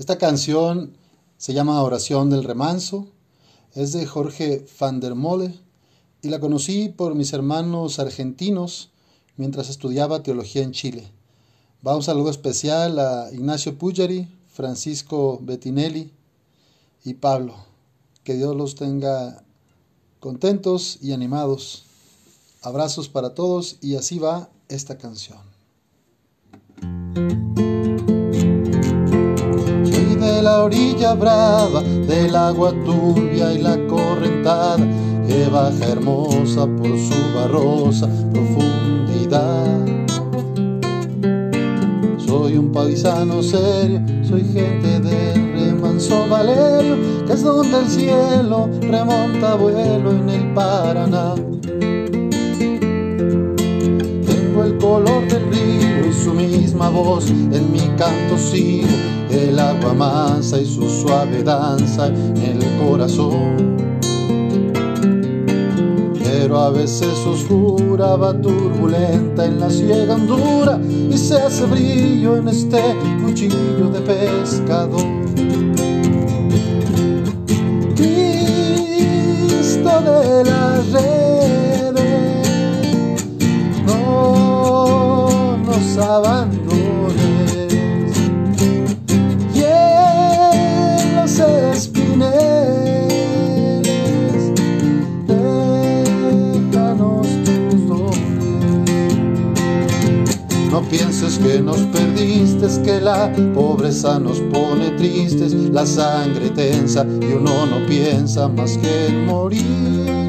Esta canción se llama Oración del Remanso, es de Jorge van der Mole y la conocí por mis hermanos argentinos mientras estudiaba teología en Chile. Va un saludo especial a Ignacio Pujari, Francisco Bettinelli y Pablo. Que Dios los tenga contentos y animados. Abrazos para todos y así va esta canción. La orilla brava, del agua turbia y la correntada que baja hermosa por su barrosa profundidad. Soy un paisano serio, soy gente del remanso Valerio, que es donde el cielo remonta vuelo en el Paraná. Misma voz en mi canto sigo, el agua mansa y su suave danza en el corazón pero a veces oscura va turbulenta en la ciega hondura y se hace brillo en este cuchillo de pescador. Cristo de las redes, no pienses que nos perdiste, que la pobreza nos pone tristes, la sangre tensa y uno no piensa más que en morir.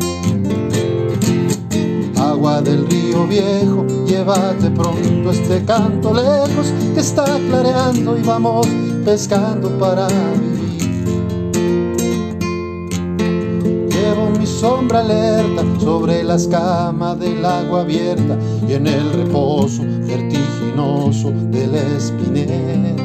Agua del río viejo, llévate pronto este canto lejos que está clareando y vamos pescando para vivir. Sombra alerta sobre las camas del agua abierta y en el reposo vertiginoso del espinel.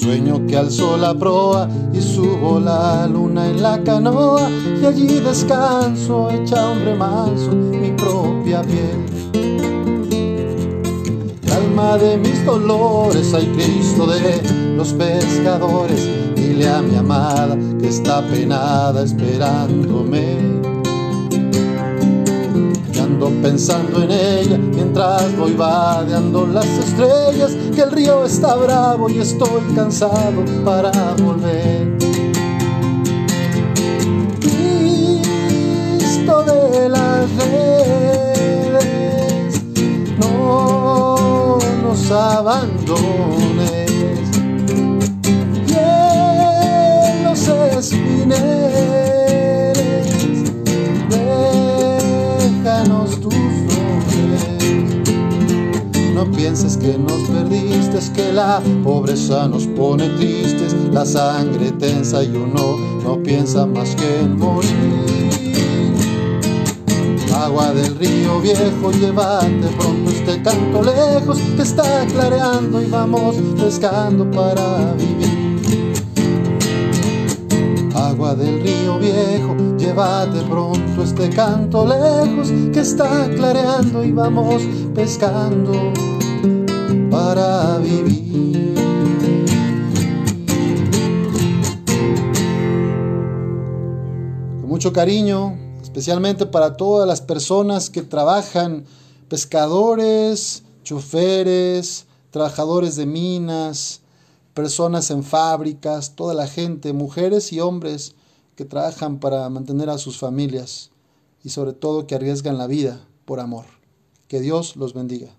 Sueño que alzo la proa y subo la luna en la canoa y allí descanso, echa un remanso mi propia piel. Calma de mis dolores, hay Cristo de los pescadores, dile a mi amada que está penada esperándome. Y ando pensando en ella mientras voy vadeando las estrellas, que el río está bravo y estoy cansado para volver. Cristo de las redes, no nos abandones. No pienses que nos perdiste, que la pobreza nos pone tristes, la sangre tensa y uno no piensa más que en morir. Agua del río viejo, llévate pronto este canto lejos que está clareando y vamos pescando para vivir. Del río viejo, llévate pronto este canto lejos que está clareando y vamos pescando para vivir. Con mucho cariño, especialmente para todas las personas que trabajan, pescadores, choferes, trabajadores de minas, personas en fábricas, toda la gente, mujeres y hombres que trabajan para mantener a sus familias y sobre todo que arriesgan la vida por amor. Que Dios los bendiga.